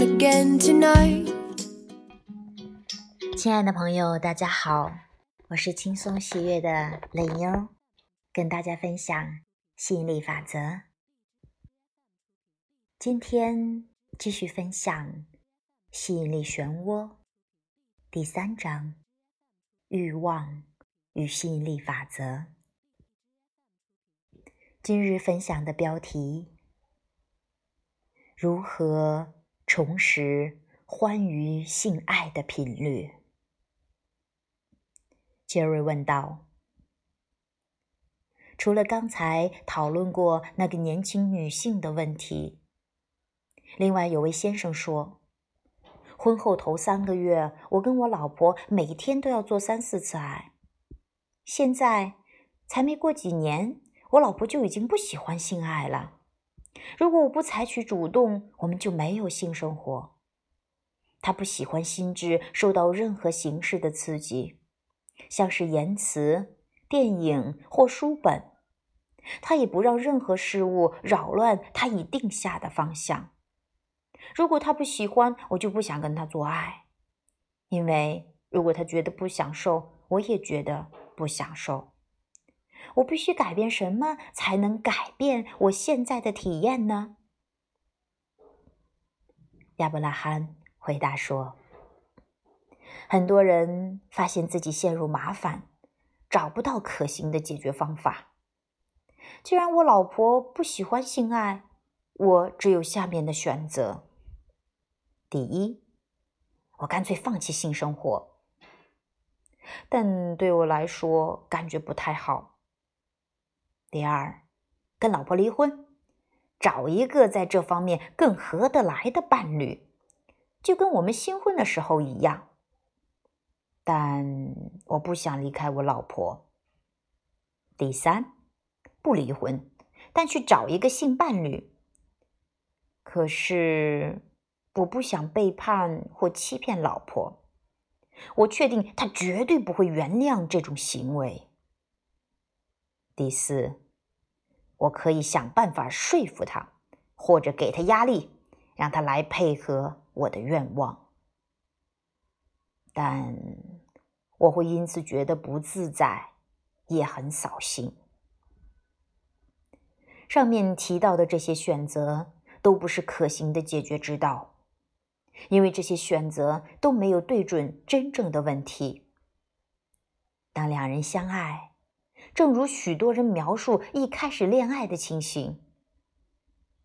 again tonight. 亲爱的朋友，大家好，我是轻松喜悦的磊妞，跟大家分享吸引力法则。今天继续分享吸引力漩涡第三章：欲望与吸引力法则。今日分享的标题：如何重拾欢愉性爱的频率？杰瑞问道：“除了刚才讨论过那个年轻女性的问题，另外有位先生说，婚后头三个月，我跟我老婆每天都要做三四次爱。现在才没过几年，我老婆就已经不喜欢性爱了。如果我不采取主动，我们就没有性生活。他不喜欢心智受到任何形式的刺激。”像是言辞、电影或书本，他也不让任何事物扰乱他已定下的方向。如果他不喜欢，我就不想跟他做爱，因为如果他觉得不享受，我也觉得不享受。我必须改变什么才能改变我现在的体验呢？亚伯拉罕回答说。很多人发现自己陷入麻烦，找不到可行的解决方法。既然我老婆不喜欢性爱，我只有下面的选择：第一，我干脆放弃性生活，但对我来说感觉不太好；第二，跟老婆离婚，找一个在这方面更合得来的伴侣，就跟我们新婚的时候一样。但我不想离开我老婆。第三，不离婚，但去找一个性伴侣。可是我不想背叛或欺骗老婆。我确定她绝对不会原谅这种行为。第四，我可以想办法说服他，或者给他压力，让他来配合我的愿望。但我会因此觉得不自在，也很扫兴。上面提到的这些选择都不是可行的解决之道，因为这些选择都没有对准真正的问题。当两人相爱，正如许多人描述一开始恋爱的情形，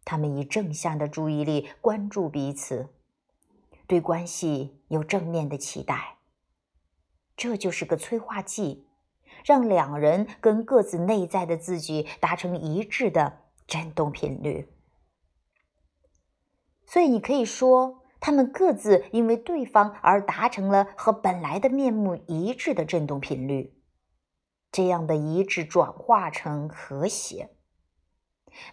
他们以正向的注意力关注彼此。对关系有正面的期待，这就是个催化剂，让两人跟各自内在的自己达成一致的振动频率。所以你可以说，他们各自因为对方而达成了和本来的面目一致的振动频率。这样的一致转化成和谐，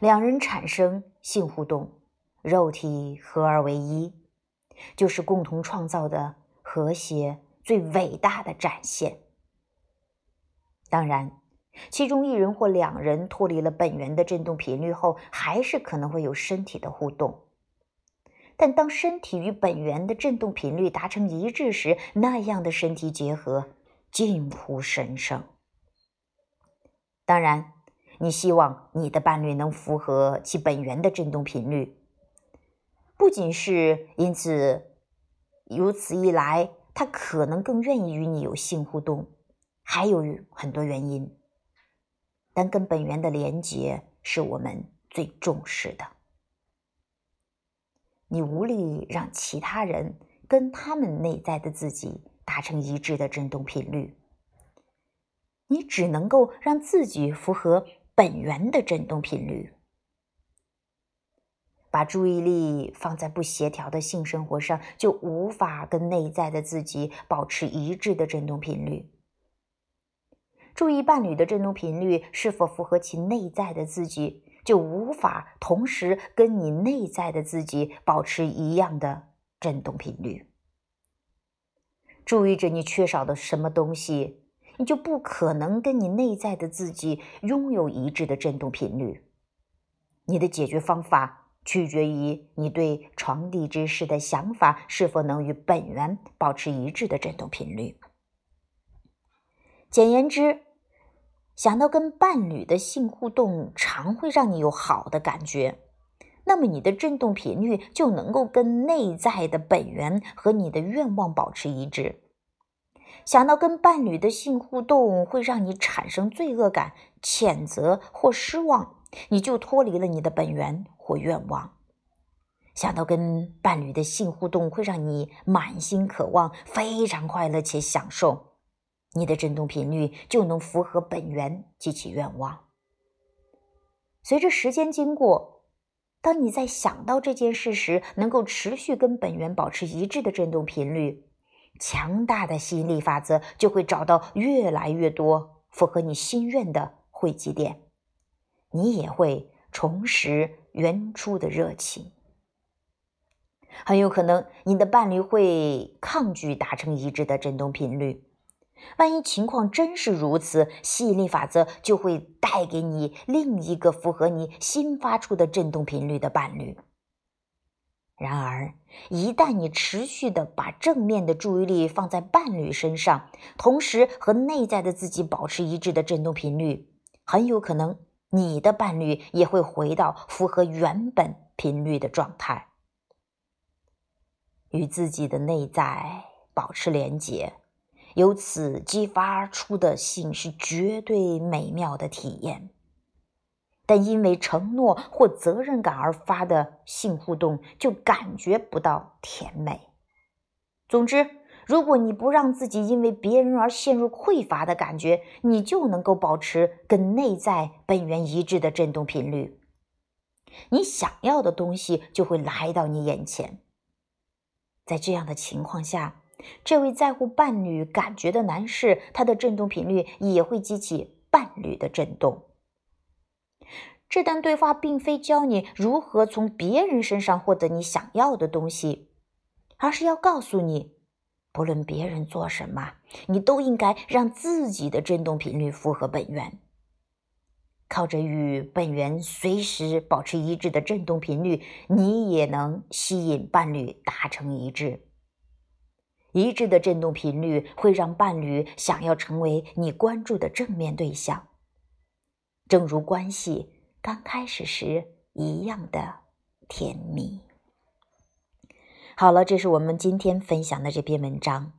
两人产生性互动，肉体合而为一。就是共同创造的和谐最伟大的展现。当然，其中一人或两人脱离了本源的振动频率后，还是可能会有身体的互动。但当身体与本源的振动频率达成一致时，那样的身体结合近乎神圣。当然，你希望你的伴侣能符合其本源的振动频率。不仅是因此，如此一来，他可能更愿意与你有性互动，还有很多原因。但跟本源的连接是我们最重视的。你无力让其他人跟他们内在的自己达成一致的振动频率，你只能够让自己符合本源的振动频率。把注意力放在不协调的性生活上，就无法跟内在的自己保持一致的振动频率。注意伴侣的振动频率是否符合其内在的自己，就无法同时跟你内在的自己保持一样的振动频率。注意着你缺少的什么东西，你就不可能跟你内在的自己拥有一致的振动频率。你的解决方法。取决于你对床地之事的想法是否能与本源保持一致的振动频率。简言之，想到跟伴侣的性互动常会让你有好的感觉，那么你的振动频率就能够跟内在的本源和你的愿望保持一致。想到跟伴侣的性互动会让你产生罪恶感、谴责或失望，你就脱离了你的本源或愿望。想到跟伴侣的性互动会让你满心渴望、非常快乐且享受，你的振动频率就能符合本源及其愿望。随着时间经过，当你在想到这件事时，能够持续跟本源保持一致的振动频率。强大的吸引力法则就会找到越来越多符合你心愿的汇集点，你也会重拾原初的热情。很有可能你的伴侣会抗拒达成一致的振动频率，万一情况真是如此，吸引力法则就会带给你另一个符合你新发出的振动频率的伴侣。然而，一旦你持续的把正面的注意力放在伴侣身上，同时和内在的自己保持一致的振动频率，很有可能你的伴侣也会回到符合原本频率的状态。与自己的内在保持连结，由此激发出的性是绝对美妙的体验。但因为承诺或责任感而发的性互动，就感觉不到甜美。总之，如果你不让自己因为别人而陷入匮乏的感觉，你就能够保持跟内在本源一致的振动频率，你想要的东西就会来到你眼前。在这样的情况下，这位在乎伴侣感觉的男士，他的振动频率也会激起伴侣的振动。这段对话并非教你如何从别人身上获得你想要的东西，而是要告诉你，不论别人做什么，你都应该让自己的振动频率符合本源。靠着与本源随时保持一致的振动频率，你也能吸引伴侣达成一致。一致的振动频率会让伴侣想要成为你关注的正面对象，正如关系。刚开始时一样的甜蜜。好了，这是我们今天分享的这篇文章，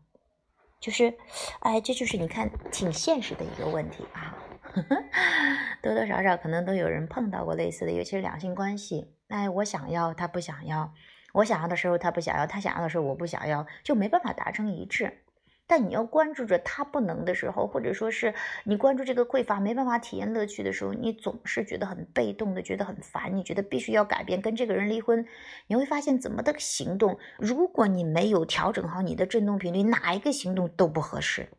就是，哎，这就是你看挺现实的一个问题啊，多多少少可能都有人碰到过类似的，尤其是两性关系。哎，我想要，他不想要；我想要的时候，他不想要；他想要的时候，我不想要，就没办法达成一致。但你要关注着他不能的时候，或者说是你关注这个匮乏没办法体验乐趣的时候，你总是觉得很被动的，觉得很烦，你觉得必须要改变，跟这个人离婚，你会发现怎么的行动，如果你没有调整好你的振动频率，哪一个行动都不合适。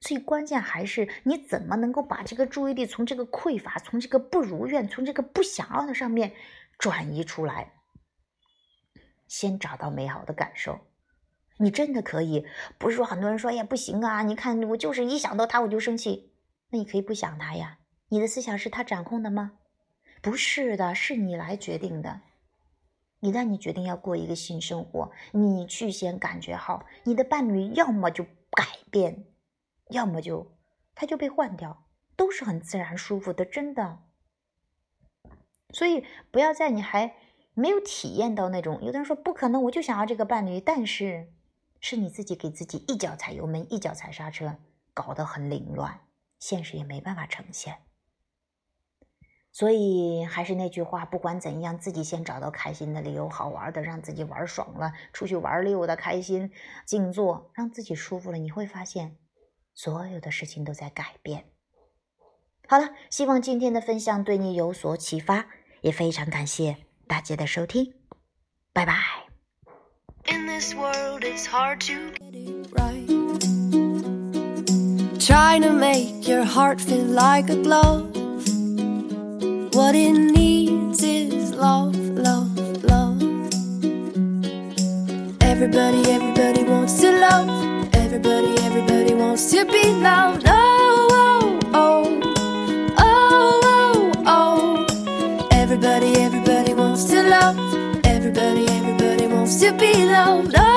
所以关键还是你怎么能够把这个注意力从这个匮乏、从这个不如愿、从这个不想要的上面转移出来，先找到美好的感受。你真的可以，不是说很多人说，哎呀不行啊！你看我就是一想到他我就生气，那你可以不想他呀。你的思想是他掌控的吗？不是的，是你来决定的。一旦你决定要过一个新生活，你去先感觉好，你的伴侣要么就改变，要么就他就被换掉，都是很自然舒服的，真的。所以不要在你还没有体验到那种，有的人说不可能，我就想要这个伴侣，但是。是你自己给自己一脚踩油门，一脚踩刹车，搞得很凌乱，现实也没办法呈现。所以还是那句话，不管怎样，自己先找到开心的理由，好玩的，让自己玩爽了，出去玩溜的，开心，静坐，让自己舒服了，你会发现，所有的事情都在改变。好了，希望今天的分享对你有所启发，也非常感谢大家的收听，拜拜。In this world, it's hard to get it right. Trying to make your heart feel like a glove. What it needs is love, love, love. Everybody, everybody wants to love. Everybody, everybody wants to be loved. Oh, to be loved.